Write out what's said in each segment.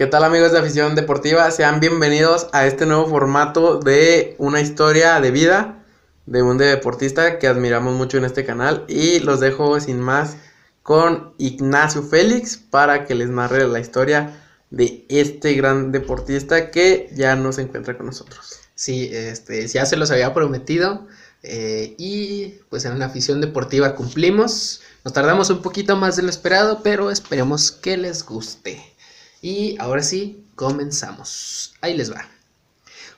¿Qué tal amigos de afición deportiva? Sean bienvenidos a este nuevo formato de una historia de vida de un deportista que admiramos mucho en este canal y los dejo sin más con Ignacio Félix para que les narre la historia de este gran deportista que ya no se encuentra con nosotros. Sí, este, ya se los había prometido eh, y pues en la afición deportiva cumplimos. Nos tardamos un poquito más de lo esperado, pero esperemos que les guste. Y ahora sí, comenzamos. Ahí les va.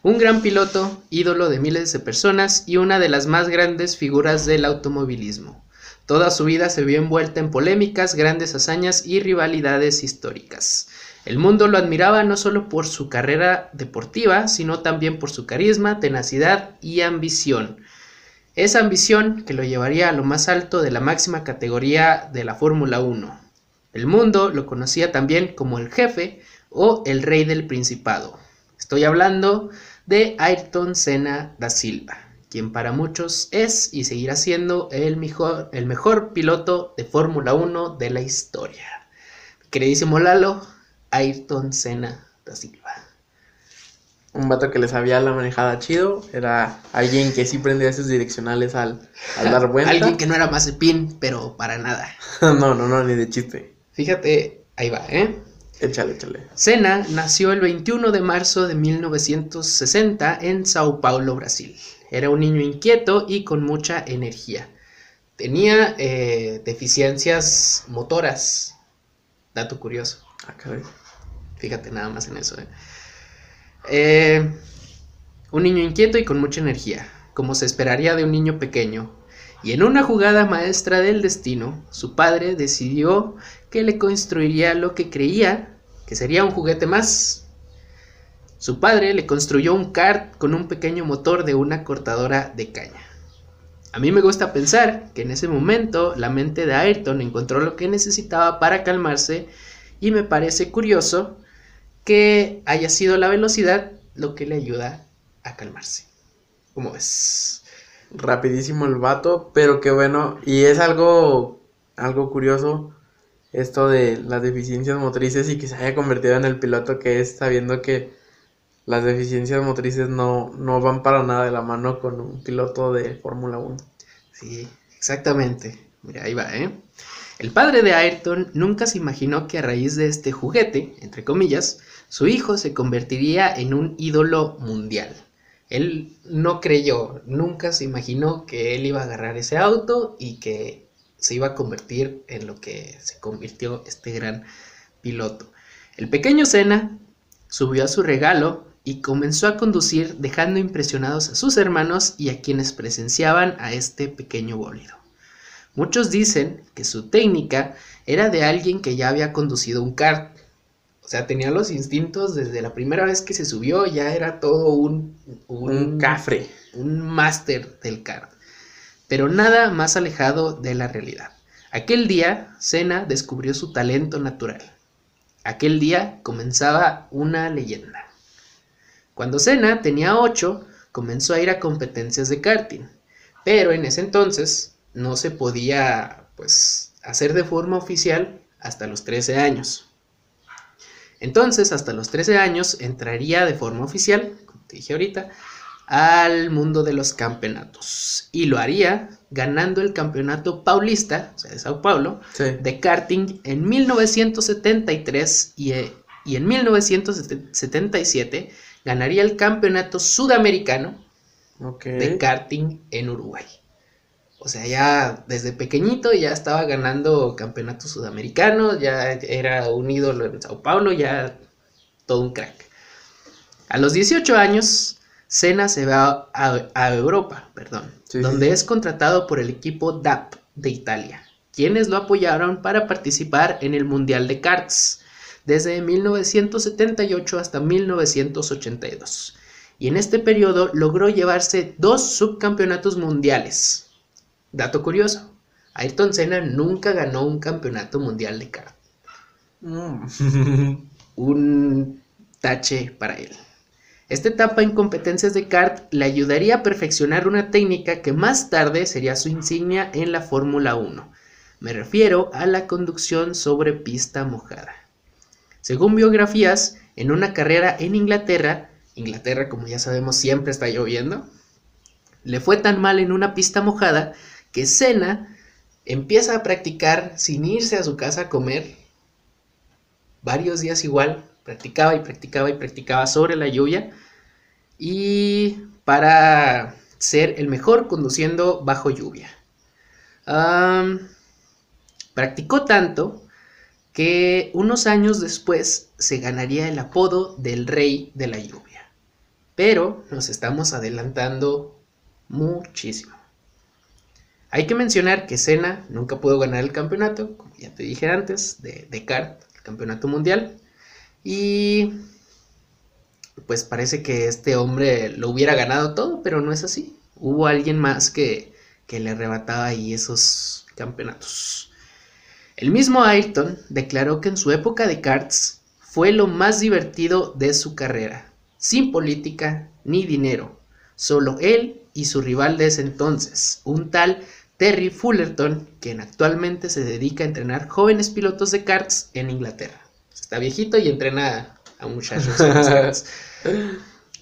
Un gran piloto, ídolo de miles de personas y una de las más grandes figuras del automovilismo. Toda su vida se vio envuelta en polémicas, grandes hazañas y rivalidades históricas. El mundo lo admiraba no solo por su carrera deportiva, sino también por su carisma, tenacidad y ambición. Esa ambición que lo llevaría a lo más alto de la máxima categoría de la Fórmula 1, el mundo lo conocía también como el jefe o el rey del principado. Estoy hablando de Ayrton Senna da Silva, quien para muchos es y seguirá siendo el mejor, el mejor piloto de Fórmula 1 de la historia. Queridísimo Lalo, Ayrton Senna da Silva. Un vato que le sabía la manejada chido, era alguien que sí prendía sus direccionales al, dar vuelta. alguien que no era más de pin, pero para nada. no, no, no, ni de chiste. Fíjate, ahí va, ¿eh? Échale, échale. Senna nació el 21 de marzo de 1960 en Sao Paulo, Brasil. Era un niño inquieto y con mucha energía. Tenía eh, deficiencias motoras. Dato curioso. Ah, Fíjate nada más en eso. ¿eh? ¿eh? un niño inquieto y con mucha energía, como se esperaría de un niño pequeño. Y en una jugada maestra del destino, su padre decidió que le construiría lo que creía que sería un juguete más. Su padre le construyó un kart con un pequeño motor de una cortadora de caña. A mí me gusta pensar que en ese momento la mente de Ayrton encontró lo que necesitaba para calmarse y me parece curioso que haya sido la velocidad lo que le ayuda a calmarse. ¿Cómo ves? Rapidísimo el vato, pero qué bueno, y es algo algo curioso esto de las deficiencias motrices y que se haya convertido en el piloto que es, sabiendo que las deficiencias motrices no, no van para nada de la mano con un piloto de Fórmula 1. Sí, exactamente. Mira, ahí va, ¿eh? El padre de Ayrton nunca se imaginó que a raíz de este juguete, entre comillas, su hijo se convertiría en un ídolo mundial. Él no creyó, nunca se imaginó que él iba a agarrar ese auto y que se iba a convertir en lo que se convirtió este gran piloto. El pequeño Senna subió a su regalo y comenzó a conducir dejando impresionados a sus hermanos y a quienes presenciaban a este pequeño bólido. Muchos dicen que su técnica era de alguien que ya había conducido un kart. O sea, tenía los instintos desde la primera vez que se subió, ya era todo un, un cafre, un máster del kart pero nada más alejado de la realidad. Aquel día, Senna descubrió su talento natural. Aquel día comenzaba una leyenda. Cuando Senna tenía 8, comenzó a ir a competencias de karting, pero en ese entonces no se podía pues hacer de forma oficial hasta los 13 años. Entonces, hasta los 13 años entraría de forma oficial, como te dije ahorita, al mundo de los campeonatos. Y lo haría ganando el campeonato paulista, o sea, de Sao Paulo, de karting en 1973 y, eh, y, en 1977 ganaría el campeonato sudamericano de karting en Uruguay. O sea, ya desde pequeñito ya estaba ganando campeonatos sudamericanos, ya era un ídolo en Sao Paulo, ya todo un crack. A los 18 años Senna se va a, Europa, perdón, donde es contratado por el equipo DAP de Italia, quienes lo apoyaron para participar en el Mundial de Karts desde 1978 hasta 1982. Y en este periodo logró llevarse dos subcampeonatos mundiales. Dato curioso, Ayrton Senna nunca ganó un campeonato mundial de kart. Mm. un tache para él. Esta etapa en competencias de kart le ayudaría a perfeccionar una técnica que más tarde sería su insignia en la Fórmula 1. Me refiero a la conducción sobre pista mojada. Según biografías, en una carrera en Inglaterra, Inglaterra como ya sabemos siempre está lloviendo, le fue tan mal en una pista mojada que Senna empieza a practicar sin irse a su casa a comer varios días igual, practicaba y practicaba y practicaba sobre la lluvia y para ser el mejor conduciendo bajo lluvia. practicó tanto que unos años después se ganaría el apodo del rey de la lluvia. Pero nos estamos adelantando muchísimo. Hay que mencionar que Senna nunca pudo ganar el campeonato, como ya te dije antes, de, de kart, el campeonato mundial. Y pues parece que este hombre lo hubiera ganado todo, pero no es así. Hubo alguien más que, que le arrebataba ahí esos campeonatos. El mismo Ayrton declaró que en su época de karts fue lo más divertido de su carrera, sin política ni dinero, solo él y su rival de ese entonces, un tal Terry Fullerton, quien actualmente se dedica a entrenar jóvenes pilotos de karts en Inglaterra. Está viejito y entrena a muchachos.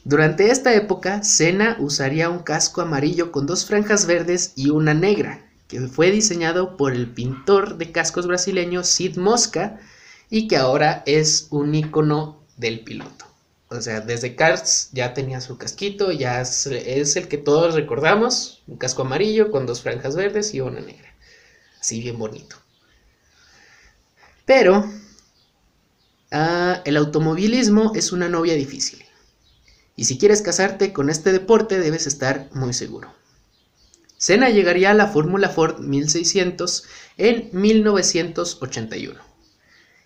Durante esta época, Senna usaría un casco amarillo con dos franjas verdes y una negra, que fue diseñado por el pintor de cascos brasileño Sid Mosca y que ahora es un icono del piloto. O sea, desde Cars ya tenía su casquito, ya es, el que todos recordamos, un casco amarillo con dos franjas verdes y una negra. Así bien bonito. Pero ah, el automovilismo es una novia difícil. Y si quieres casarte con este deporte debes estar muy seguro. Senna llegaría a la Fórmula Ford 1600 en 1981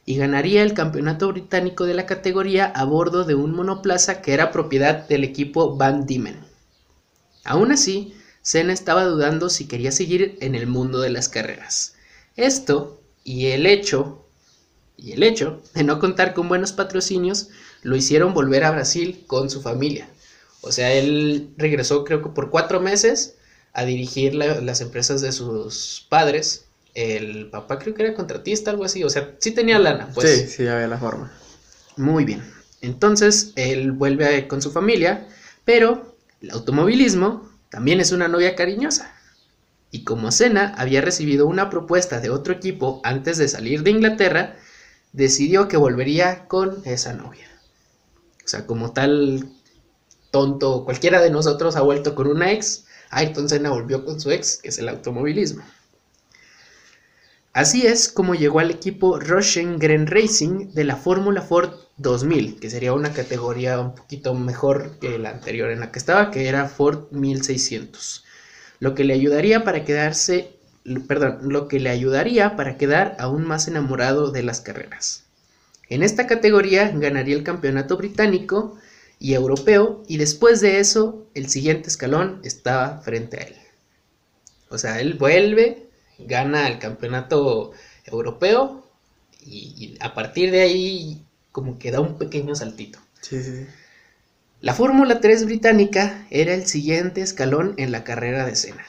y ganaría el campeonato británico de la categoría a bordo de un monoplaza que era propiedad del equipo Van Diemen. Aún así, Senna estaba dudando si quería seguir en el mundo de las carreras. Esto y el hecho y el hecho de no contar con buenos patrocinios lo hicieron volver a Brasil con su familia. O sea, él regresó creo que por cuatro meses a dirigir las empresas de sus padres. El papá creo que era contratista, algo así. O sea, sí tenía lana, pues. Sí, sí, había la forma. Muy bien. Entonces, él vuelve con su familia, pero el automovilismo también es una novia cariñosa. Y como Senna había recibido una propuesta de otro equipo antes de salir de Inglaterra, decidió que volvería con esa novia. O sea, como tal tonto, cualquiera de nosotros ha vuelto con una ex, Ayrton Senna volvió con su ex, que es el automovilismo. Así es como llegó al equipo Rosengren Racing de la Fórmula Ford 2000, que sería una categoría un poquito mejor que la anterior en la que estaba, que era Ford 1600. Lo que le ayudaría para quedarse, perdón, lo que le ayudaría para quedar aún más enamorado de las carreras. En esta categoría ganaría el campeonato británico y europeo y después de eso el siguiente escalón estaba frente a él. O sea, él vuelve, gana el campeonato europeo y, a partir de ahí como que da un pequeño saltito. La Fórmula 3 británica era el siguiente escalón en la carrera de Senna.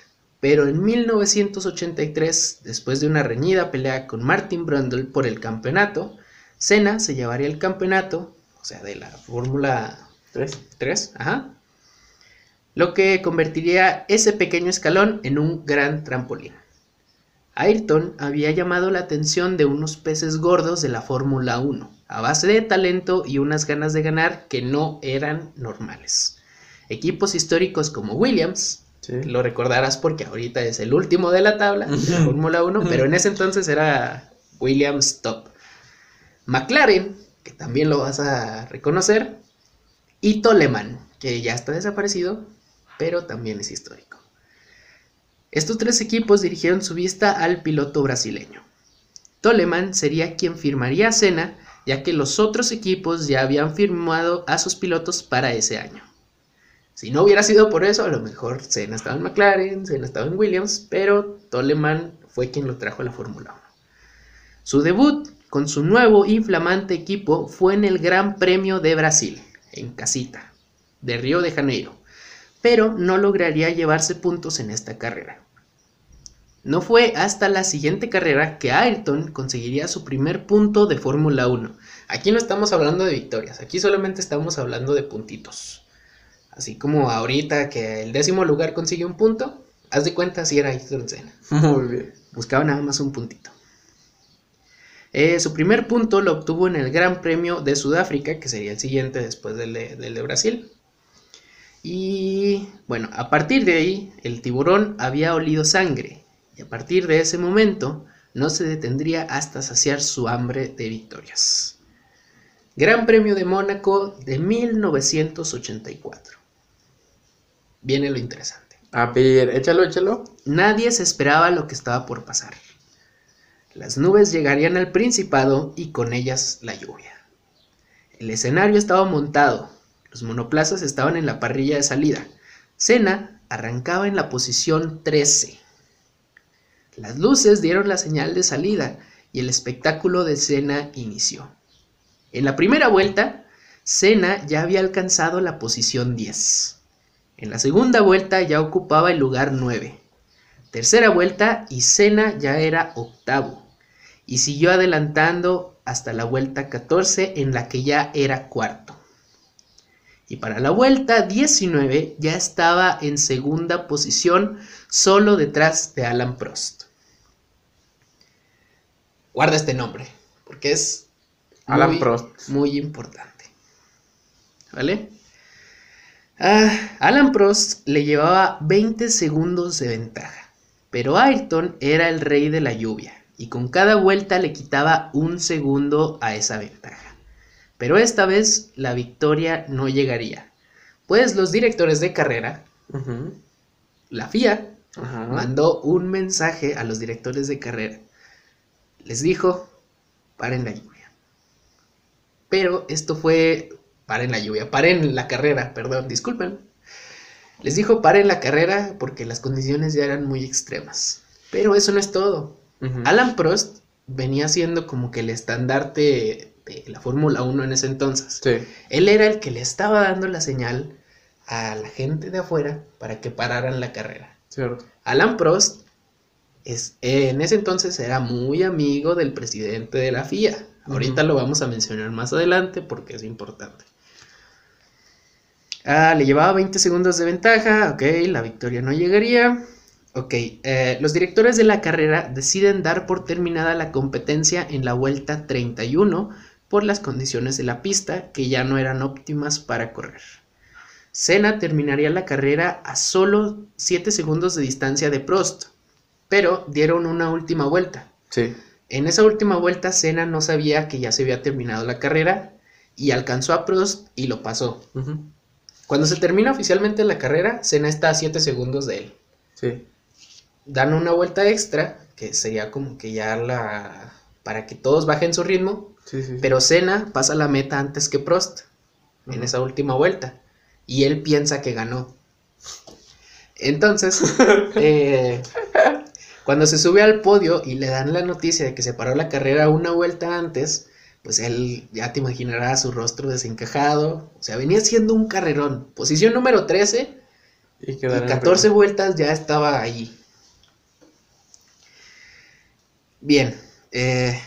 Pero en 1983, después de una reñida pelea con Martin Brundle por el campeonato, Senna se llevaría el campeonato, o sea, de la Fórmula 3, ajá, lo que convertiría ese pequeño escalón en un gran trampolín. Ayrton había llamado la atención de unos peces gordos de la Fórmula 1, a base de talento y unas ganas de ganar que no eran normales. Equipos históricos como Williams, lo recordarás porque ahorita es el último de la tabla, de la Fórmula 1, pero en ese entonces era Williams top. McLaren, que también lo vas a reconocer, y Toleman, que ya está desaparecido, pero también es histórico. Estos tres equipos dirigieron su vista al piloto brasileño. Toleman sería quien firmaría a Senna, ya que los otros equipos ya habían firmado a sus pilotos para ese año. Si no hubiera sido por eso, a lo mejor Senna estaba en McLaren, Senna estaba en Williams, pero Toleman fue quien lo trajo a la Fórmula 1. Su debut con su nuevo y flamante equipo fue en el Gran Premio de Brasil, en casita, de Río de Janeiro, pero no lograría llevarse puntos en esta carrera. No fue hasta la siguiente carrera que Ayrton conseguiría su primer punto de Fórmula 1. Aquí no estamos hablando de victorias, aquí solamente estamos hablando de puntitos. Así como ahorita que el décimo lugar consigue un punto, haz de cuenta si era Ayrton Senna. Muy bien. Buscaba nada más un puntito. Eh, su primer punto lo obtuvo en el Gran Premio de Sudáfrica, que sería el siguiente después del de, del de Brasil. Y bueno, a partir de ahí, el tiburón había olido sangre, y a partir de ese momento no se detendría hasta saciar su hambre de victorias. Gran Premio de Mónaco de 1984. Viene lo interesante. A ver, échalo, échalo. Nadie se esperaba lo que estaba por pasar. Las nubes llegarían al Principado y con ellas la lluvia. El escenario estaba montado, los monoplazas estaban en la parrilla de salida. Senna arrancaba en la posición 13. Las luces dieron la señal de salida y el espectáculo de Senna inició. En la primera vuelta, Senna ya había alcanzado la posición 10. En la segunda vuelta ya ocupaba el lugar 9. Tercera vuelta y Senna ya era octavo. Y siguió adelantando hasta la vuelta 14 en la que ya era cuarto. Y para la vuelta 19 ya estaba en segunda posición solo detrás de Alan Prost. Guarda este nombre, porque es Alan muy, Prost. muy importante. ¿Vale? Ah, Alan Prost le llevaba 20 segundos de ventaja, pero Ayrton era el rey de la lluvia y con cada vuelta le quitaba un segundo a esa ventaja. Pero esta vez la victoria no llegaría, pues los directores de carrera, la FIA, mandó un mensaje a los directores de carrera. Les dijo, paren la lluvia. Pero esto fue, paren la lluvia, paren la carrera, perdón, disculpen. Les dijo, paren la carrera porque las condiciones ya eran muy extremas. Pero eso no es todo. Alan Prost venía siendo como que el estandarte de la Fórmula 1 en ese entonces. Sí. Él era el que le estaba dando la señal a la gente de afuera para que pararan la carrera. Cierto. Alan Prost es, en ese entonces era muy amigo del presidente de la FIA. Ahorita lo vamos a mencionar más adelante porque es importante. Ah, le llevaba 20 segundos de ventaja, ok, la victoria no llegaría. Ok, eh, los directores de la carrera deciden dar por terminada la competencia en la vuelta 31 por las condiciones de la pista que ya no eran óptimas para correr. Senna terminaría la carrera a solo 7 segundos de distancia de Prost, pero dieron una última vuelta. Sí. En esa última vuelta Senna no sabía que ya se había terminado la carrera y alcanzó a Prost y lo pasó. Ujú. Cuando se termina oficialmente la carrera, Senna está a 7 segundos de él. Sí. Dan una vuelta extra, que sería como que ya la... para que todos bajen su ritmo, Sí, pero Senna pasa la meta antes que Prost en esa última vuelta y él piensa que ganó. Entonces, eh, cuando se sube al podio y le dan la noticia de que se paró la carrera una vuelta antes, pues él ya te imaginarás su rostro desencajado. O sea, venía siendo un carrerón. Posición número 13 Y, y quedar en 14 primero. vueltas ya estaba ahí. Bien, eh,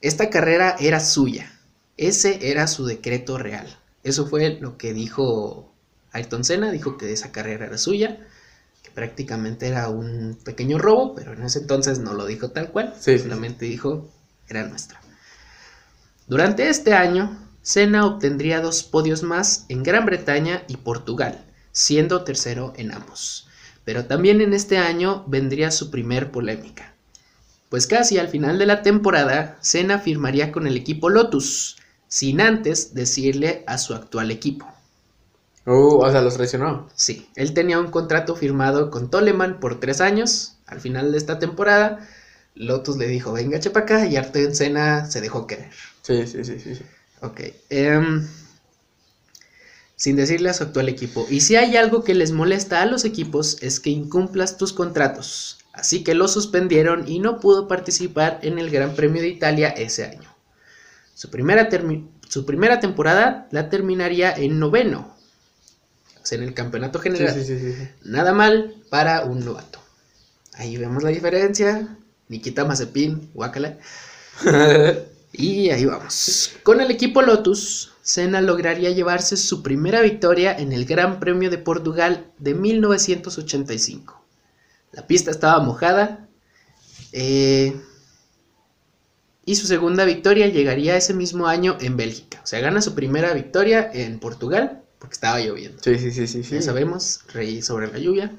esta carrera era suya. Ese era su decreto real. Eso fue lo que dijo Ayrton Senna, dijo que esa carrera era suya, que prácticamente era un pequeño robo, pero en ese entonces no lo dijo tal cual, Sí, sí, solamente dijo era nuestra. Durante este año, Senna obtendría dos podios más en Gran Bretaña y Portugal, siendo tercero en ambos. Pero también en este año vendría su primer polémica. Pues casi al final de la temporada, Senna firmaría con el equipo Lotus, sin antes decirle a su actual equipo. Uh, o sea, los traicionó. Sí, él tenía un contrato firmado con Toleman por tres años. Al final de esta temporada, Lotus le dijo, venga, chepa acá, y Ayrton Senna se dejó querer. Sí, sí, sí, sí. sí. Ok. em, sin decirle a su actual equipo. Y si hay algo que les molesta a los equipos es que incumplas tus contratos. Así que lo suspendieron y no pudo participar en el Gran Premio de Italia ese año. Su primera, su primera temporada la terminaría en noveno. O sea, en el campeonato general. sí, sí, sí, sí. Nada mal para un novato. Ahí vemos la diferencia. Nikita Mazepin, guácala. Y ahí vamos. Con el equipo Lotus, Senna lograría llevarse su primera victoria en el Gran Premio de Portugal de 1985. La pista estaba mojada. eh, y su segunda victoria llegaría ese mismo año en Bélgica. O sea, gana su primera victoria en Portugal porque estaba lloviendo. Sí, sí, sí, sí. sí. Ya sabemos, rey sobre la lluvia.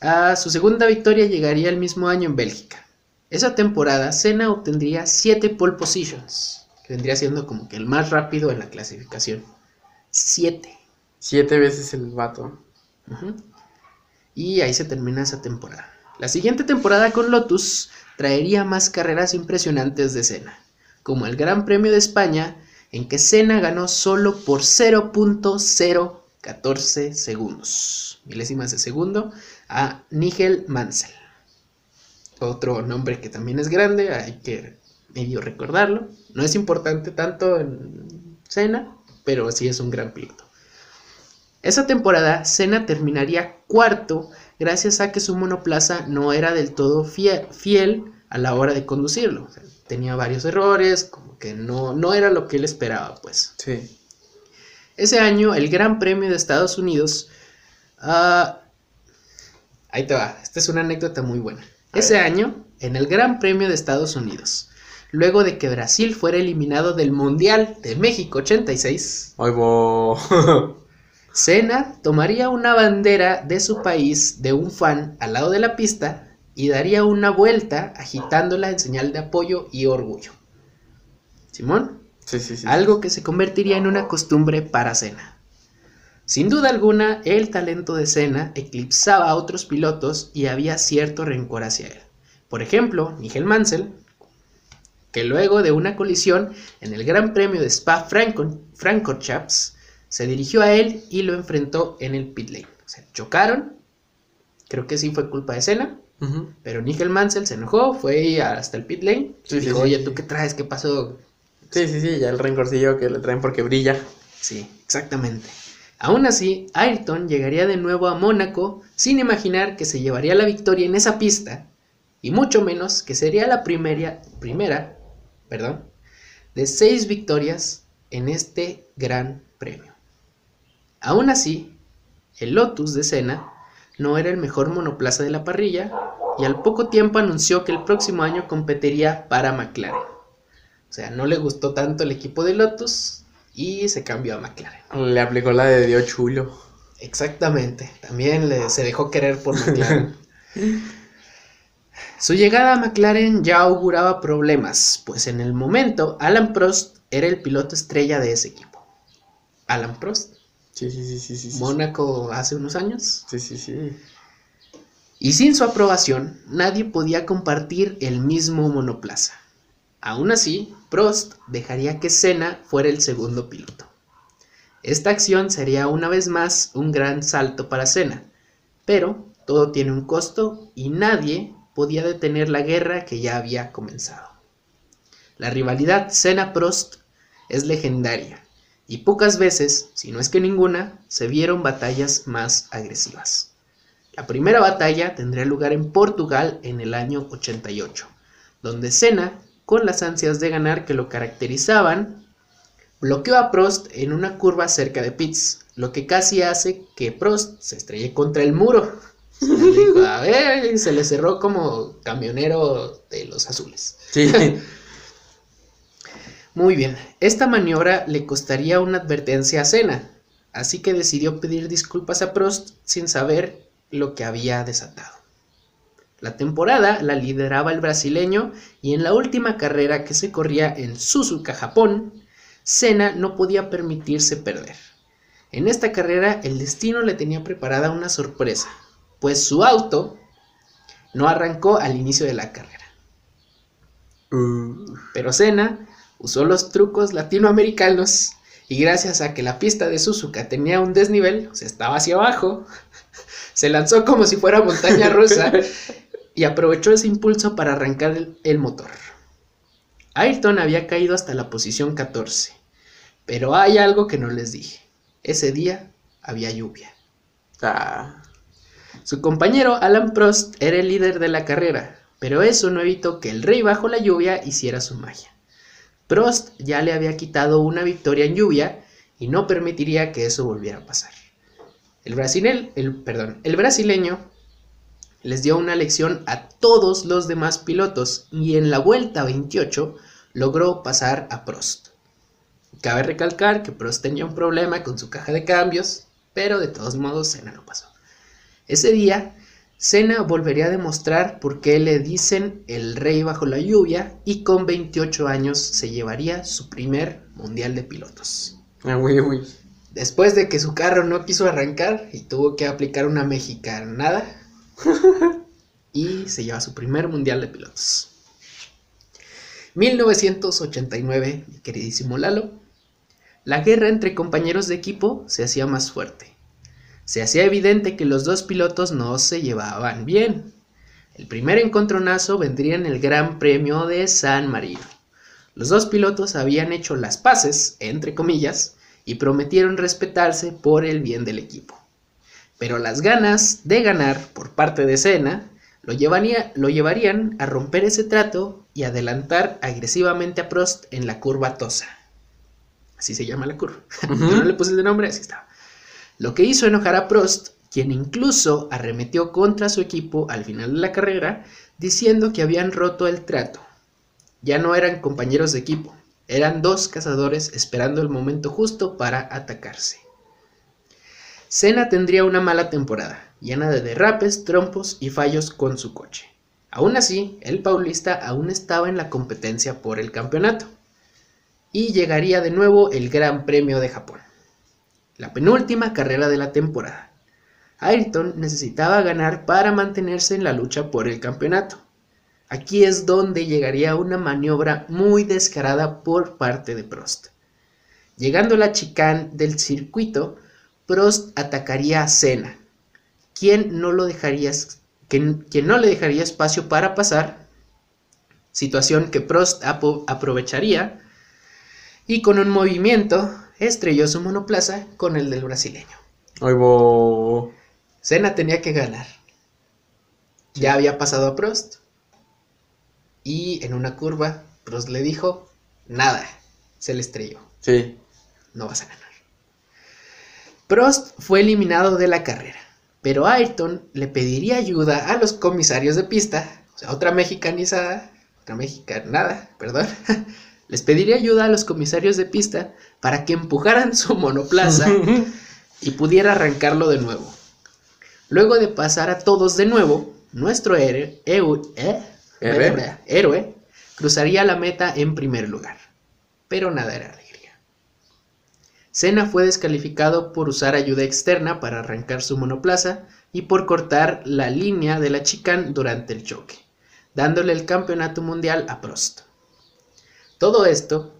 Ah, su segunda victoria llegaría el mismo año en Bélgica. Esa temporada, Senna obtendría 7 pole positions, que vendría siendo como que el más rápido en la clasificación. 7. Siete veces el vato. Y ahí se termina esa temporada. La siguiente temporada con Lotus traería más carreras impresionantes de Senna, como el Gran Premio de España, en que Senna ganó solo por 0.014 segundos, milésimas de segundo, a Nigel Mansell. Otro nombre que también es grande, hay que medio recordarlo. No es importante tanto en Senna, pero sí es un gran piloto. Esa temporada, Senna terminaría cuarto gracias a que su monoplaza no era del todo fie- fiel a la hora de conducirlo. O sea, tenía varios errores, como que no, no era lo que él esperaba, pues. Sí. Ese año, el Gran Premio de Estados Unidos. ah, ahí te va, esta es una anécdota muy buena. Ese año, en el Gran Premio de Estados Unidos, luego de que Brasil fuera eliminado del Mundial de México 86, Ay, bo. Senna tomaría una bandera de su país de un fan al lado de la pista y daría una vuelta agitándola en señal de apoyo y orgullo. Simón, Sí, sí, sí. algo que se convertiría en una costumbre para Senna. Sin duda alguna, el talento de Senna eclipsaba a otros pilotos y había cierto rencor hacia él. Por ejemplo, Nigel Mansell, que luego de una colisión en el Gran Premio de Spa-Francorchamps, se dirigió a él y lo enfrentó en el pit lane. O sea, chocaron, creo que sí fue culpa de Senna, pero Nigel Mansell se enojó, fue hasta el pit lane y Sí, sí, dijo, sí, oye, sí. ¿tú qué traes? ¿Qué pasó? Sí, sí, sí, ya el rencorcillo que le traen porque brilla. Sí, exactamente. Aún así, Ayrton llegaría de nuevo a Mónaco sin imaginar que se llevaría la victoria en esa pista, y mucho menos que sería la primera, perdón, de seis victorias en este gran premio. Aún así, el Lotus de Senna no era el mejor monoplaza de la parrilla y al poco tiempo anunció que el próximo año competiría para McLaren. O sea, no le gustó tanto el equipo de Lotus y se cambió a McLaren. Le aplicó la de Dios chulo. Exactamente, también le- se dejó querer por McLaren. Su llegada a McLaren ya auguraba problemas, pues en el momento Alan Prost era el piloto estrella de ese equipo. Alan Prost, Sí, sí, sí, sí, sí. sí. Mónaco hace unos años. Sí, sí, sí. Y sin su aprobación, nadie podía compartir el mismo monoplaza. Aún así, Prost dejaría que Senna fuera el segundo piloto. Esta acción sería una vez más un gran salto para Senna, pero todo tiene un costo y nadie podía detener la guerra que ya había comenzado. La rivalidad Senna-Prost es legendaria y pocas veces, si no es que ninguna, se vieron batallas más agresivas. La primera batalla tendría lugar en Portugal en el año 88, donde Senna, con las ansias de ganar que lo caracterizaban, bloqueó a Prost en una curva cerca de Pitts, lo que casi hace que Prost se estrelle contra el muro. Dijo, a ver, y se le cerró como camionero de los azules. Sí. Muy bien, esta maniobra le costaría una advertencia a Senna, así que decidió pedir disculpas a Prost sin saber lo que había desatado. La temporada la lideraba el brasileño y en la última carrera que se corría en Suzuka, Japón, Senna no podía permitirse perder. En esta carrera el destino le tenía preparada una sorpresa, pues su auto no arrancó al inicio de la carrera. Pero Senna usó los trucos latinoamericanos y gracias a que la pista de Suzuka tenía un desnivel, o estaba hacia abajo, se lanzó como si fuera montaña rusa y aprovechó ese impulso para arrancar el, motor. Ayrton había caído hasta la posición 14, pero hay algo que no les dije. Ese día había lluvia. ah. Su compañero Alan Prost era el líder de la carrera, pero eso no evitó que el rey bajo la lluvia hiciera su magia. Prost ya le había quitado una victoria en lluvia y no permitiría que eso volviera a pasar. El, brasilel- el, perdón, el brasileño les dio una lección a todos los demás pilotos y en la vuelta 28 logró pasar a Prost. Cabe recalcar que Prost tenía un problema con su caja de cambios, pero de todos modos Senna lo pasó. Ese día, Senna volvería a demostrar por qué le dicen el rey bajo la lluvia y con 28 años se llevaría su primer mundial de pilotos. Ah. Después de que su carro no quiso arrancar y tuvo que aplicar una mexicanada y se lleva su primer mundial de pilotos. 1989, mi queridísimo Lalo, la guerra entre compañeros de equipo se hacía más fuerte. Se hacía evidente que los dos pilotos no se llevaban bien. El primer encontronazo vendría en el Gran Premio de San Marino. Los dos pilotos habían hecho las paces, entre comillas, y prometieron respetarse por el bien del equipo. Pero las ganas de ganar por parte de Senna lo, llevaría- lo llevarían a romper ese trato y adelantar agresivamente a Prost en la curva Tosa. Así se llama la curva. Yo no le puse el nombre, así estaba. Lo que hizo enojar a Prost, quien incluso arremetió contra su equipo al final de la carrera, diciendo que habían roto el trato. Ya no eran compañeros de equipo, eran dos cazadores esperando el momento justo para atacarse. Senna tendría una mala temporada, llena de derrapes, trompos y fallos con su coche. Aún así, el paulista aún estaba en la competencia por el campeonato. Y llegaría de nuevo el Gran Premio de Japón, la penúltima carrera de la temporada. Ayrton necesitaba ganar para mantenerse en la lucha por el campeonato. Aquí es donde llegaría una maniobra muy descarada por parte de Prost. Llegando a la chicane del circuito, Prost atacaría a Senna, quien no, lo dejaría, quien, quien no le dejaría espacio para pasar, situación que Prost aprovecharía y con un movimiento estrelló su monoplaza con el del brasileño. Ay, bo. Senna tenía que ganar. Ya había pasado a Prost. Y en una curva, Prost le dijo, nada, se le estrelló, Sí. no vas a ganar. Prost fue eliminado de la carrera, pero Ayrton le pediría ayuda a los comisarios de pista, o sea, otra mexicanizada, otra mexicanada, perdón, les pediría ayuda a los comisarios de pista para que empujaran su monoplaza y pudiera arrancarlo de nuevo. Luego de pasar a todos de nuevo, nuestro héroe, eh, ¿Héroe? héroe cruzaría la meta en primer lugar. Pero nada era. Senna fue descalificado por usar ayuda externa para arrancar su monoplaza y por cortar la línea de la chicane durante el choque, dándole el campeonato mundial a Prost. Todo esto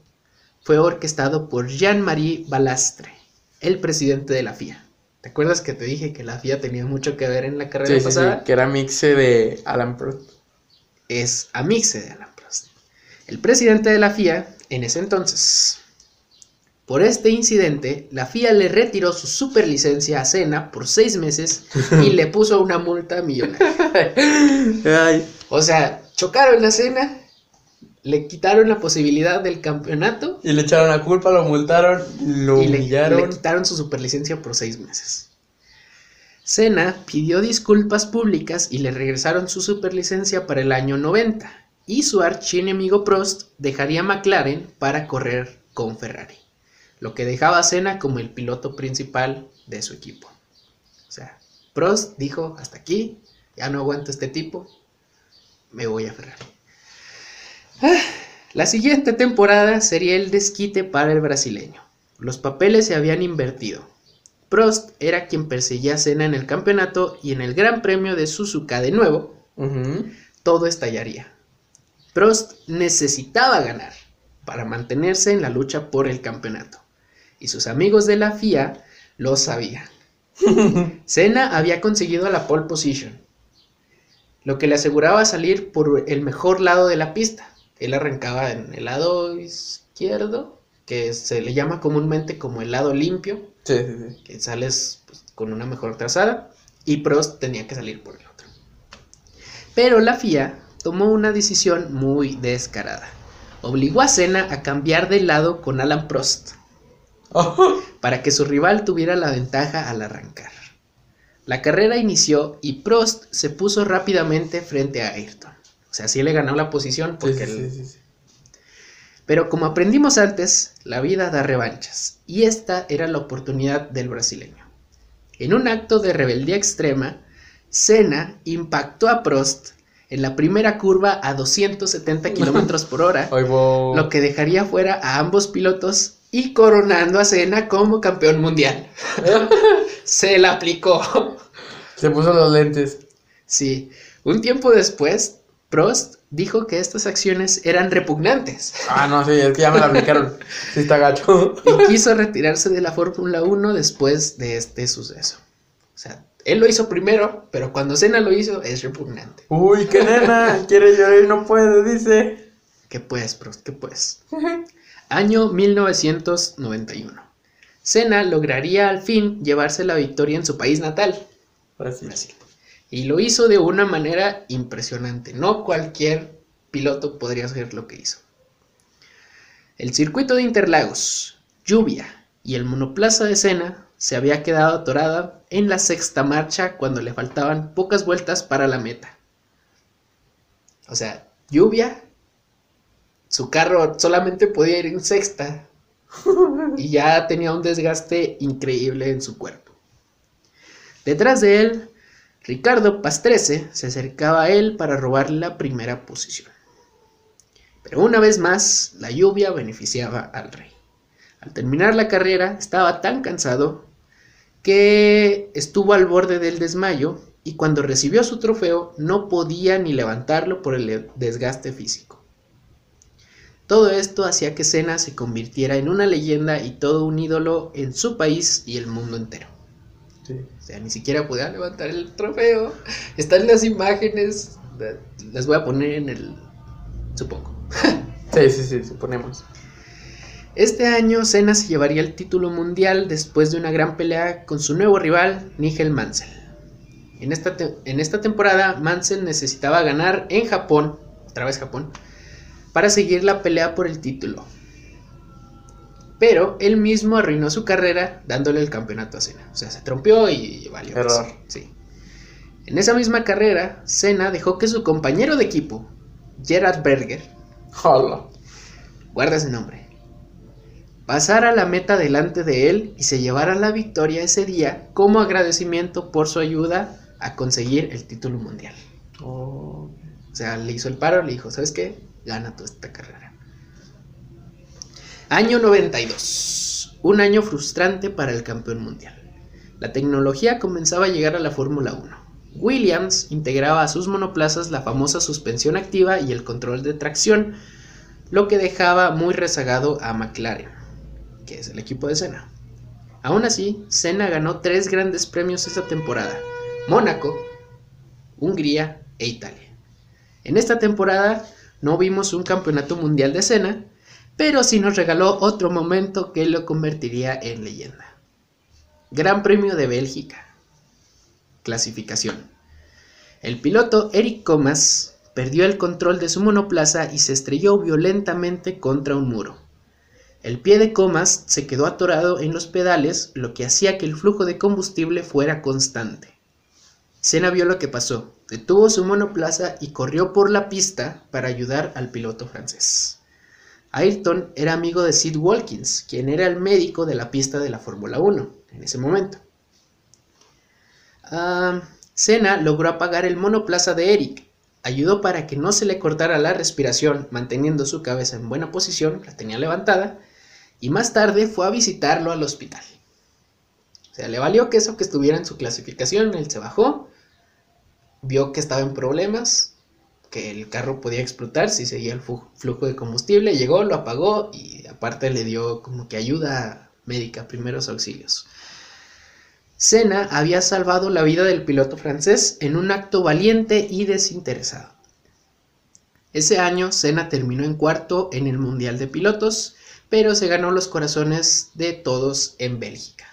fue orquestado por Jean-Marie Balastre, el presidente de la FIA. ¿Te acuerdas que te dije que la FIA tenía mucho que ver en la carrera Sí, sí, sí, pasada? que era mixe de Alan Prost. Es amixe de Alan Prost, el presidente de la FIA en ese entonces. Por este incidente, la FIA le retiró su superlicencia a Senna por seis meses y le puso una multa millonaria. Ay, O sea, chocaron a Senna, le quitaron la posibilidad del campeonato y le echaron la culpa, lo multaron, lo y le, humillaron. le quitaron su superlicencia por seis meses. Senna pidió disculpas públicas y le regresaron su superlicencia para el año 90 y su archienemigo Prost dejaría McLaren para correr con Ferrari, lo que dejaba a Senna como el piloto principal de su equipo. O sea, Prost dijo, hasta aquí, ya no aguanto este tipo, me voy a Ferrari. Ah, La siguiente temporada sería el desquite para el brasileño. Los papeles se habían invertido. Prost era quien perseguía a Senna en el campeonato y en el Gran Premio de Suzuka de nuevo, todo estallaría. Prost necesitaba ganar para mantenerse en la lucha por el campeonato. Y sus amigos de la FIA lo sabían. Senna había conseguido la pole position, lo que le aseguraba salir por el mejor lado de la pista. Él arrancaba en el lado izquierdo, que se le llama comúnmente como el lado limpio, Sí, sí, sí. que sales pues, con una mejor trazada. y Prost tenía que salir por el otro. Pero la FIA tomó una decisión muy descarada. Obligó a Senna a cambiar de lado con Alan Prost para que su rival tuviera la ventaja al arrancar. La carrera inició y Prost se puso rápidamente frente a Ayrton. O sea, sí le ganó la posición porque Sí, sí, el- sí, sí. Pero como aprendimos antes, la vida da revanchas, y esta era la oportunidad del brasileño. En un acto de rebeldía extrema, Senna impactó a Prost en la primera curva a 270 kilómetros por hora, lo que dejaría fuera a ambos pilotos y coronando a Senna como campeón mundial. Se la aplicó. Se puso los lentes. Sí, un tiempo después, Prost dijo que estas acciones eran repugnantes. Ah, no, sí, es que ya me la aplicaron. Sí, está gacho. y quiso retirarse de la Fórmula 1 después de este suceso. O sea, él lo hizo primero, pero cuando Senna lo hizo es repugnante. Uy, qué nena. Quiere llorar y no puede, dice. ¿Qué pues, Prost? ¿Qué pues? Año 1991. Senna lograría al fin llevarse la victoria en su país natal. Brasil. Y lo hizo de una manera impresionante. No cualquier piloto podría hacer lo que hizo. El circuito de Interlagos, lluvia y el monoplaza de Senna se había quedado atorada en la sexta marcha cuando le faltaban pocas vueltas para la meta. O sea, lluvia, su carro solamente podía ir en sexta y ya tenía un desgaste increíble en su cuerpo. Detrás de él, Ricardo Pastrese se acercaba a él para robarle la primera posición. Pero una vez más, la lluvia beneficiaba al rey. Al terminar la carrera, estaba tan cansado que estuvo al borde del desmayo y cuando recibió su trofeo no podía ni levantarlo por el desgaste físico. Todo esto hacía que Senna se convirtiera en una leyenda y todo un ídolo en su país y el mundo entero. Sí. O sea, ni siquiera podía levantar el trofeo. Están las imágenes. Las voy a poner en el. Supongo. Sí, sí, sí, suponemos. Este año Senna se llevaría el título mundial después de una gran pelea con su nuevo rival, Nigel Mansell. En esta, en esta temporada, Mansell necesitaba ganar en Japón, otra vez Japón, para seguir la pelea por el título. Pero él mismo arruinó su carrera dándole el campeonato a Senna. O sea, se trompeó y valió. Error. Sí. En esa misma carrera, Senna dejó que su compañero de equipo, Gerard Berger, Hola. guarda ese nombre, pasara la meta delante de él y se llevara la victoria ese día como agradecimiento por su ayuda a conseguir el título mundial. Oh. O sea, le hizo el paro, le dijo, ¿sabes qué? Gana tú esta carrera. Año 92. Un año frustrante para el campeón mundial. La tecnología comenzaba a llegar a la Fórmula 1. Williams integraba a sus monoplazas la famosa suspensión activa y el control de tracción, lo que dejaba muy rezagado a McLaren, que es el equipo de Senna. Aún así, Senna ganó tres grandes premios esta temporada: Mónaco, Hungría e Italia. En esta temporada no vimos un campeonato mundial de Senna, pero sí nos regaló otro momento que lo convertiría en leyenda. Gran Premio de Bélgica. Clasificación. El piloto Eric Comas perdió el control de su monoplaza y se estrelló violentamente contra un muro. El pie de Comas se quedó atorado en los pedales, lo que hacía que el flujo de combustible fuera constante. Senna vio lo que pasó, detuvo su monoplaza y corrió por la pista para ayudar al piloto francés. Ayrton era amigo de Sid Walkins, quien era el médico de la pista de la Fórmula 1 en ese momento. Ah, Senna logró apagar el monoplaza de Eric, ayudó para que no se le cortara la respiración, manteniendo su cabeza en buena posición, la tenía levantada, y más tarde fue a visitarlo al hospital. O sea, le valió que eso que estuviera en su clasificación, él se bajó, vio que estaba en problemas, que el carro podía explotar si seguía el flujo de combustible, llegó, lo apagó y aparte le dio como que ayuda médica, primeros auxilios. Senna había salvado la vida del piloto francés en un acto valiente y desinteresado. Ese año Senna terminó en cuarto en el Mundial de Pilotos, pero se ganó los corazones de todos en Bélgica.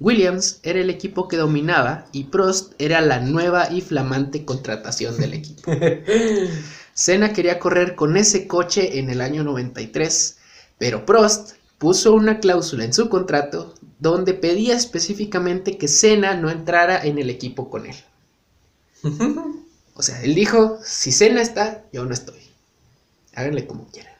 Williams era el equipo que dominaba y Prost era la nueva y flamante contratación del equipo. Senna quería correr con ese coche en el año 93, pero Prost puso una cláusula en su contrato donde pedía específicamente que Senna no entrara en el equipo con él. O sea, él dijo, si Senna está, yo no estoy. Háganle como quieran.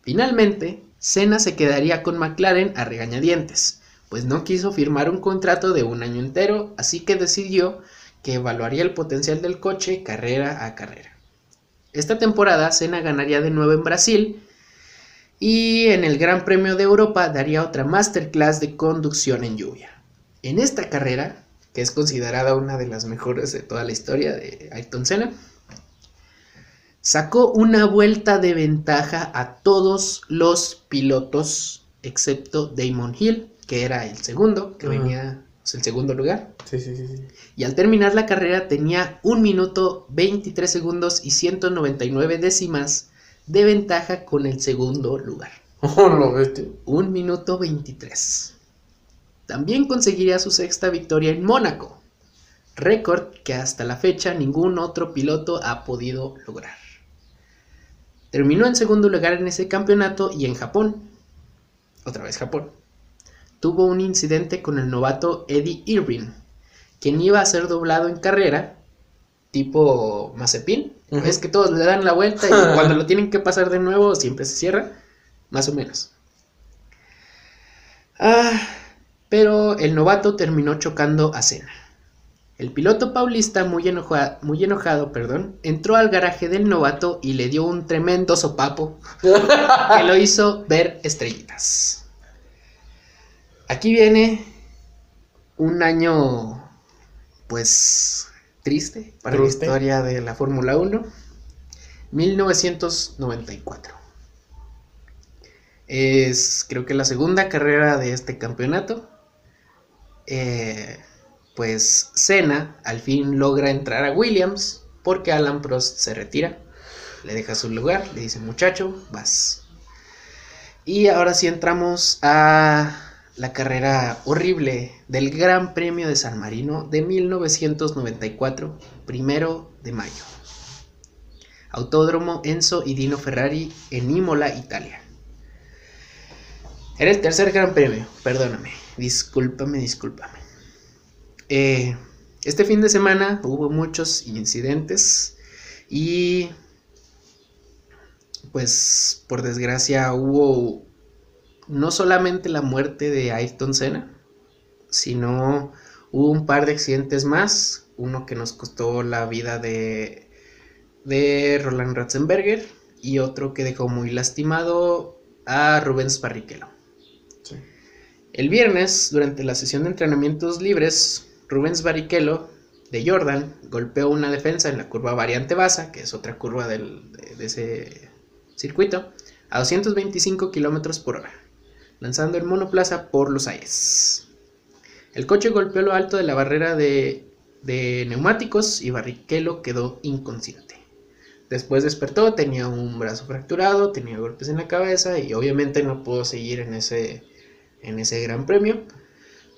Finalmente, Senna se quedaría con McLaren a regañadientes, pues no quiso firmar un contrato de un año entero, así que decidió que evaluaría el potencial del coche carrera a carrera. Esta temporada Senna ganaría de nuevo en Brasil y en el Gran Premio de Europa daría otra masterclass de conducción en lluvia. En esta carrera, que es considerada una de las mejores de toda la historia de Ayrton Senna, sacó una vuelta de ventaja a todos los pilotos excepto Damon Hill, que era el segundo, que venía el segundo lugar. Sí, sí, sí, sí. Y al terminar la carrera tenía 1 minuto 23 segundos y 199 décimas de ventaja con el segundo lugar. Oh, lo bestia. 1 minuto 23. También conseguiría su sexta victoria en Mónaco, récord que hasta la fecha ningún otro piloto ha podido lograr. Terminó en segundo lugar en ese campeonato y en Japón, otra vez Japón, tuvo un incidente con el novato Eddie Irving, quien iba a ser doblado en carrera, tipo Mazepin. Es que todos le dan la vuelta y cuando lo tienen que pasar de nuevo siempre se cierra, más o menos. Ah, pero el novato terminó chocando a Senna. El piloto paulista, muy, enoja- muy enojado, perdón, entró al garaje del novato y le dio un tremendo sopapo que lo hizo ver estrellitas. Aquí viene un año, pues, triste para Triste. la historia de la Fórmula 1. 1994. Es, creo que la segunda carrera de este campeonato. Eh, pues Senna al fin logra entrar a Williams porque Alan Prost se retira, le deja su lugar, le dice muchacho, vas. Y ahora sí entramos a la carrera horrible del Gran Premio de San Marino de 1994, primero de mayo. Autódromo Enzo y Dino Ferrari en Imola, Italia. Era el tercer Gran Premio, perdóname, discúlpame, discúlpame. Eh, este fin de semana hubo muchos incidentes y pues por desgracia hubo no solamente la muerte de Ayrton Senna, sino hubo un par de accidentes más, uno que nos costó la vida de, de Roland Ratzenberger y otro que dejó muy lastimado a Rubens Barrichello. Sí. El viernes, durante la sesión de entrenamientos libres, Rubens Barrichello de Jordan golpeó una defensa en la curva variante Baza, que es otra curva del- de, de ese circuito, a 225 kilómetros por hora, lanzando el monoplaza por los aires. El coche golpeó lo alto de la barrera de, neumáticos y Barrichello quedó inconsciente. Después despertó, tenía un brazo fracturado, tenía golpes en la cabeza y obviamente no pudo seguir en ese, en ese gran premio.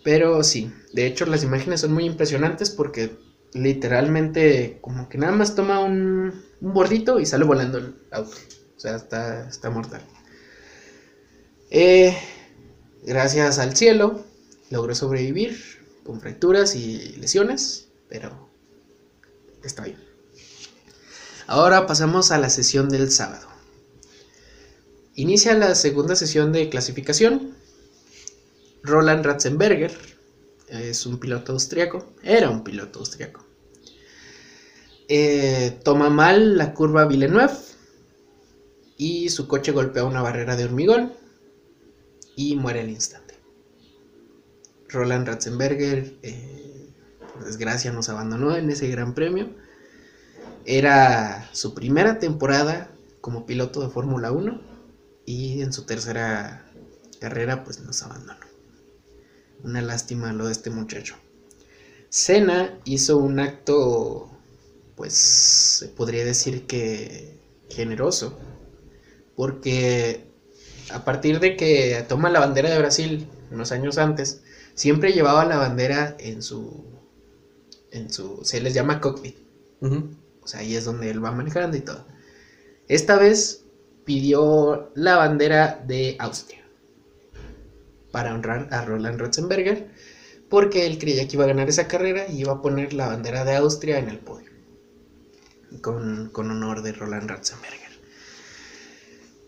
Pero sí, de hecho las imágenes son muy impresionantes porque literalmente como que nada más toma un, un bordito y sale volando el auto. O sea, está, está mortal. Eh, gracias al cielo logró sobrevivir con fracturas y lesiones, pero está bien. Ahora pasamos a la sesión del sábado. Inicia la segunda sesión de clasificación. Roland Ratzenberger es un piloto austriaco, era un piloto austriaco. Eh, toma mal la curva Villeneuve y su coche golpea una barrera de hormigón y muere al instante. Roland Ratzenberger, eh, por desgracia, nos abandonó en ese gran premio. Era su primera temporada como piloto de Fórmula 1 y en su tercera carrera pues nos abandonó. Una lástima lo de este muchacho. Senna hizo un acto pues se podría decir que generoso porque a partir de que toma la bandera de Brasil unos años antes siempre llevaba la bandera en su, en su, se les llama cockpit. O sea, ahí es donde él va manejando y todo. Esta vez pidió la bandera de Austria para honrar a Roland Ratzenberger, porque él creía que iba a ganar esa carrera y iba a poner la bandera de Austria en el podio, con, honor de Roland Ratzenberger.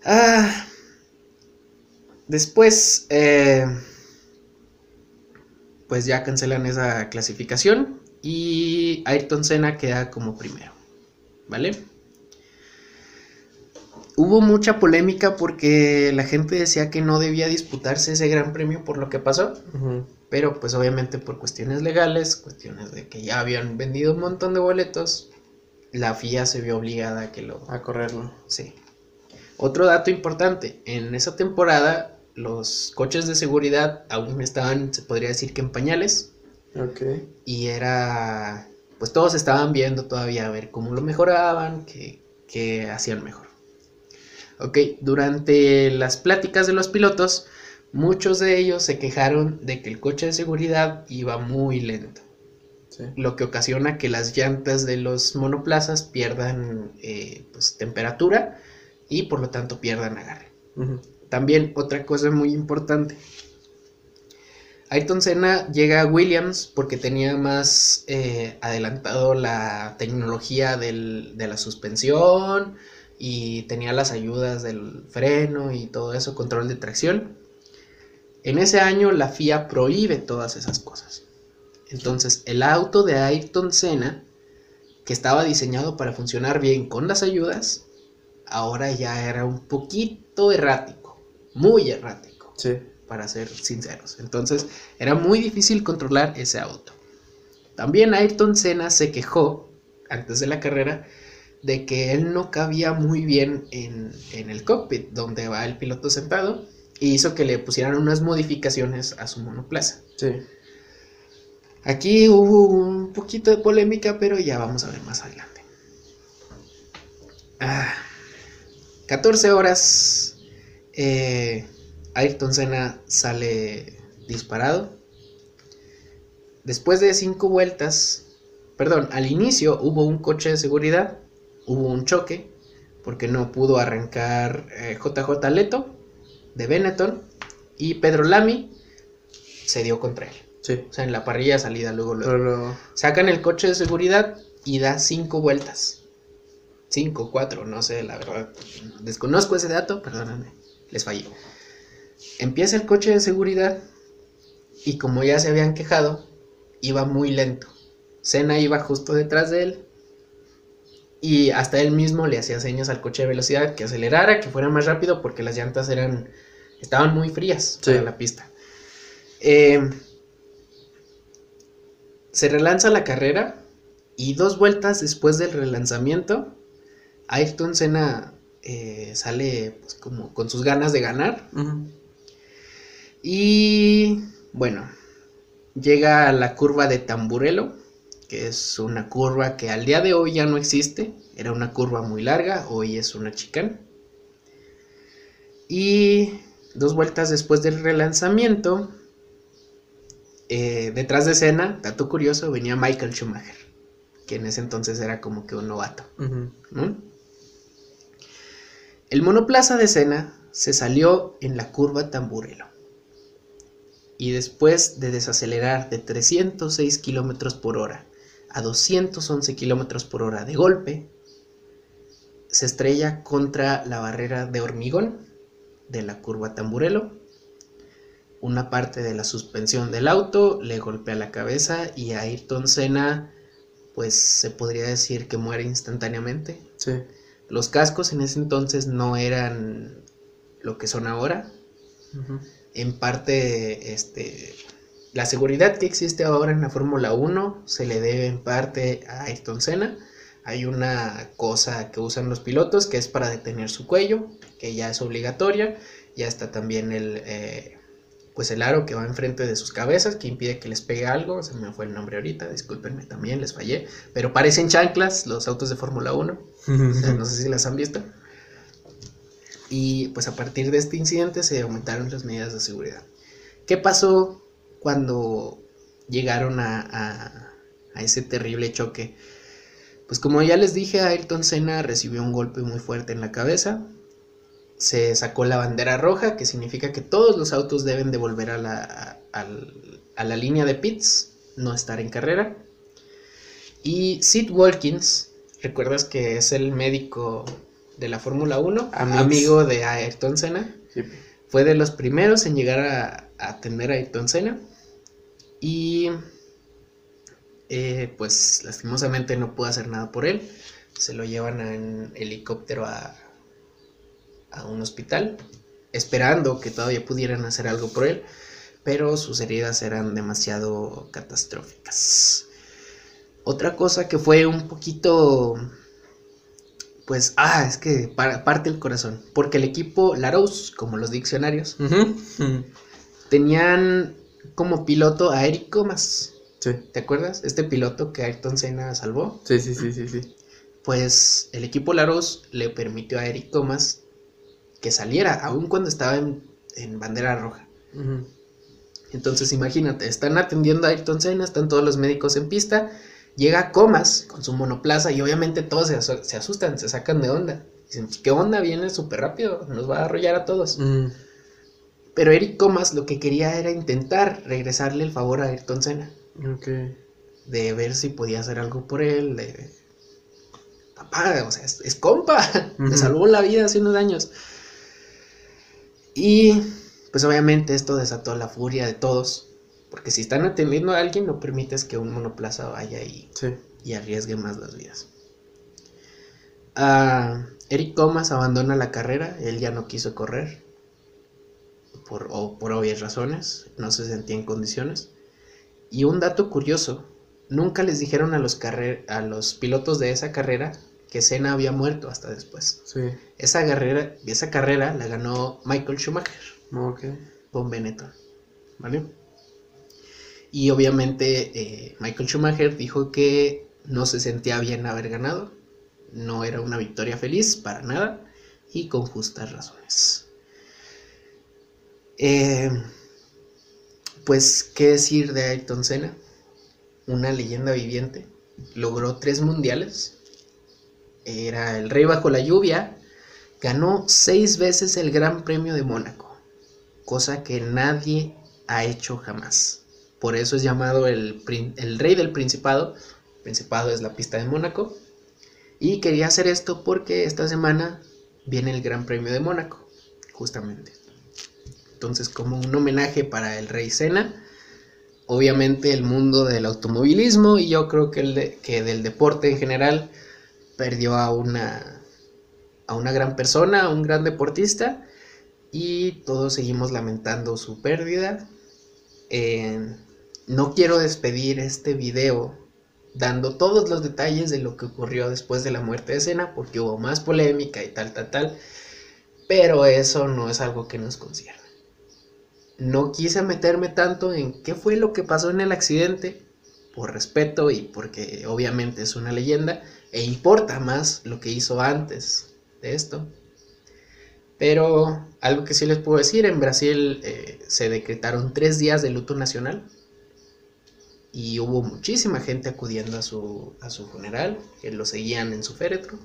Ah, después, eh, pues ya cancelan esa clasificación y Ayrton Senna queda como primero, ¿vale? Hubo mucha polémica porque la gente decía que no debía disputarse ese gran premio por lo que pasó, pero pues obviamente por cuestiones legales, cuestiones de que ya habían vendido un montón de boletos, la FIA se vio obligada a que lo... A correrlo. Sí. Otro dato importante, en esa temporada los coches de seguridad aún estaban, se podría decir que en pañales. Ok. Y era, pues todos estaban viendo todavía a ver cómo lo mejoraban, qué, hacían mejor. Ok, durante las pláticas de los pilotos, muchos de ellos se quejaron de que el coche de seguridad iba muy lento. Lo que ocasiona que las llantas de los monoplazas pierdan eh, pues, temperatura y por lo tanto pierdan agarre. También otra cosa muy importante. Ayrton Senna llega a Williams porque tenía más eh, adelantado la tecnología de la suspensión y tenía las ayudas del freno y todo eso, control de tracción. En ese año la FIA prohíbe todas esas cosas. Entonces el auto de Ayrton Senna, que estaba diseñado para funcionar bien con las ayudas, ahora ya era un poquito errático muy errático. Sí. Para ser sinceros. Entonces, era muy difícil controlar ese auto. También Ayrton Senna se quejó, antes de la carrera, de que él no cabía muy bien en, el cockpit, donde va el piloto sentado, y hizo que le pusieran unas modificaciones a su monoplaza. Sí. Aquí hubo un poquito de polémica, pero ya vamos a ver más adelante. 14 ah, horas eh, Ayrton Senna sale disparado. Después de cinco vueltas, perdón, al inicio hubo un coche de seguridad, hubo un choque, porque no pudo arrancar JJ eh, Leto de Benetton y Pedro Lamy se dio contra él. Sí. O sea, en la parrilla salida luego, luego. Sacan el coche de seguridad y da cinco vueltas. Cinco, cuatro, no sé, la verdad. Desconozco ese dato, perdóname les falló. Empieza el coche de seguridad y como ya se habían quejado, iba muy lento. Senna iba justo detrás de él y hasta él mismo le hacía señas al coche de velocidad que acelerara, que fuera más rápido porque las llantas eran estaban muy frías para la pista. Eh, se relanza la carrera y dos vueltas después del relanzamiento, Ayrton Senna eh, sale pues, como con sus ganas de ganar. Y bueno, llega a la curva de Tamburelo, que es una curva que al día de hoy ya no existe. Era una curva muy larga, hoy es una chicana. Y dos vueltas después del relanzamiento, eh, detrás de escena, dato curioso, venía Michael Schumacher, que en ese entonces era como que un novato. El monoplaza de Senna se salió en la curva Tamburelo y después de desacelerar de 306 km por hora a 211 km por hora de golpe, se estrella contra la barrera de hormigón de la curva Tamburelo. Una parte de la suspensión del auto le golpea la cabeza y Ayrton Senna, pues se podría decir que muere instantáneamente. Sí. Los cascos en ese entonces no eran lo que son ahora. En parte, este, la seguridad que existe ahora en la Fórmula 1 se le debe en parte a Ayrton Senna. Hay una cosa que usan los pilotos que es para detener su cuello, que ya es obligatoria. Ya está también el, eh, pues el aro que va enfrente de sus cabezas, que impide que les pegue algo, se me fue el nombre ahorita, discúlpenme también, les fallé, pero parecen chanclas los autos de Fórmula 1, no sé si las han visto. Y pues a partir de este incidente se aumentaron las medidas de seguridad. ¿Qué pasó cuando llegaron a, a, ese terrible choque. Pues como ya les dije, Ayrton Senna recibió un golpe muy fuerte en la cabeza. Se sacó la bandera roja, que significa que todos los autos deben de volver a la, a, a la línea de pits, no estar en carrera. Y Sid Walkins, recuerdas que es el médico de la Fórmula 1, Amigos. amigo de Ayrton Senna, Sí. fue de los primeros en llegar a, a atender a Ayrton Senna. Y eh, pues lastimosamente no pudo hacer nada por él. Se lo llevan en helicóptero a, a un hospital, esperando que todavía pudieran hacer algo por él, pero sus heridas eran demasiado catastróficas. Otra cosa que fue un poquito, pues, ah, es que para- parte el corazón, porque el equipo Larousse, como los diccionarios, tenían como piloto a Eric Comas. Sí. ¿Te acuerdas? Este piloto que Ayrton Senna salvó. Sí, sí, sí, sí, sí. Pues el equipo Larousse le permitió a Eric Comas que saliera, aun cuando estaba en, en bandera roja. Entonces imagínate, están atendiendo a Ayrton Senna, están todos los médicos en pista, llega Comas con su monoplaza y obviamente todos se, se asustan, se sacan de onda. Dicen, "Pues, ¿qué onda? Viene súper rápido, nos va a arrollar a todos. Pero Eric Comas lo que quería era intentar regresarle el favor a Ayrton Senna. Ok. de ver si podía hacer algo por él, de papá, o sea, es, es compa, me salvó la vida hace unos años. Y pues obviamente esto desató la furia de todos, porque si están atendiendo a alguien no permites que un monoplaza vaya y, Sí. y arriesgue más las vidas. Ah, Eric Comas abandona la carrera, él ya no quiso correr, por, o por obvias razones, no se sentía en condiciones. Y un dato curioso, nunca les dijeron a los, a los pilotos de esa carrera que Senna había muerto hasta después. Sí. Esa carrera, esa carrera la ganó Michael Schumacher Ok. con Benetton, ¿vale? Y obviamente eh, Michael Schumacher dijo que no se sentía bien haber ganado, no era una victoria feliz para nada y con justas razones. Eh, pues, ¿qué decir de Ayrton Senna? Una leyenda viviente. Logró tres mundiales. Era el rey bajo la lluvia. Ganó seis veces el Gran Premio de Mónaco. Cosa que nadie ha hecho jamás. Por eso es llamado el, el rey del Principado. Principado es la pista de Mónaco. Y quería hacer esto porque esta semana viene el Gran Premio de Mónaco. Justamente. Entonces, como un homenaje para el Rey Senna, obviamente el mundo del automovilismo y yo creo que, el que del deporte en general perdió a una, a una gran persona, a un gran deportista y todos seguimos lamentando su pérdida. Eh, no quiero despedir este video dando todos los detalles de lo que ocurrió después de la muerte de Senna porque hubo más polémica y tal, tal, tal. Pero eso no es algo que nos concierne no quise meterme tanto en qué fue lo que pasó en el accidente, por respeto y porque obviamente es una leyenda, e importa más lo que hizo antes de esto. Pero algo que sí les puedo decir, en Brasil eh, se decretaron tres días de luto nacional y hubo muchísima gente acudiendo a su, a su funeral, que lo seguían en su féretro.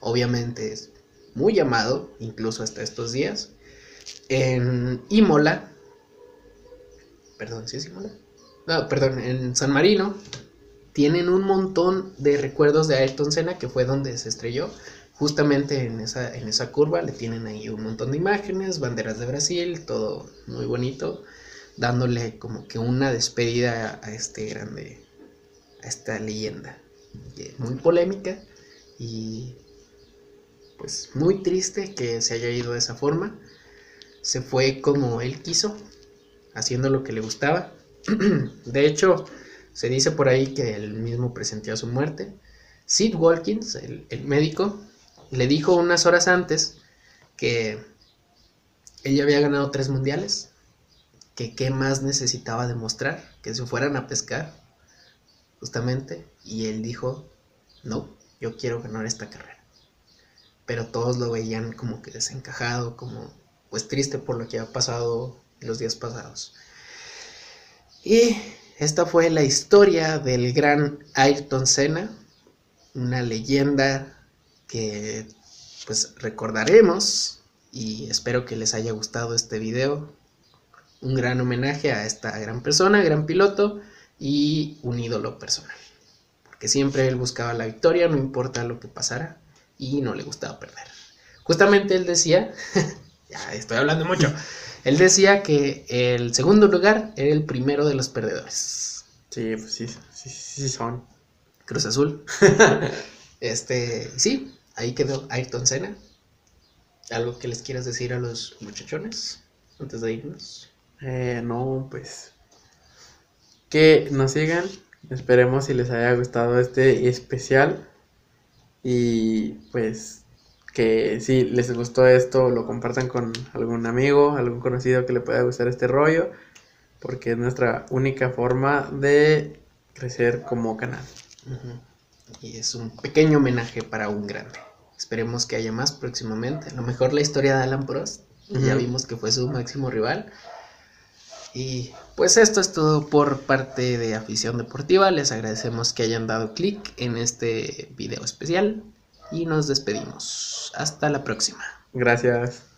Obviamente es muy llamado, incluso hasta estos días. En Imola, perdón, ¿sí es Imola? Perdón, en San Marino tienen un montón de recuerdos de Ayrton Senna, que fue donde se estrelló. Justamente en esa, en esa curva le tienen ahí un montón de imágenes, banderas de Brasil, todo muy bonito, dándole como que una despedida a este grande, a esta leyenda. Muy polémica y pues muy triste que se haya ido de esa forma. Se fue como él quiso, haciendo lo que le gustaba. De hecho, se dice por ahí que él mismo presentía su muerte. Sid Walkins, el, médico, le dijo unas horas antes que ella había ganado tres mundiales, que qué más necesitaba demostrar, que se fueran a pescar, justamente, y él dijo, no, yo quiero ganar esta carrera. Pero todos lo veían como que desencajado, como pues triste por lo que ha pasado los días pasados. Y esta fue la historia del gran Ayrton Senna, una leyenda que pues recordaremos y espero que les haya gustado este video. Un gran homenaje a esta gran persona, gran piloto y un ídolo personal. Porque siempre él buscaba la victoria, no importa lo que pasara, y no le gustaba perder. Justamente él decía, ya estoy hablando mucho, él decía que el segundo lugar era el primero de los perdedores. Sí, pues sí, sí, sí son. Cruz Azul. este, sí, ahí quedó Ayrton Senna. ¿Algo que les quieras decir a los muchachones antes de irnos? Eh, no, pues que nos sigan. Esperemos si les haya gustado este especial. Y pues que si les gustó esto, lo compartan con algún amigo, algún conocido que le pueda gustar este rollo. Porque es nuestra única forma de crecer como canal. Y es un pequeño homenaje para un grande. Esperemos que haya más próximamente. A lo mejor la historia de Alan Prost. Ya vimos que fue su máximo rival. Y pues esto es todo por parte de Afición Deportiva. Les agradecemos que hayan dado clic en este video especial y nos despedimos. Hasta la próxima. Gracias.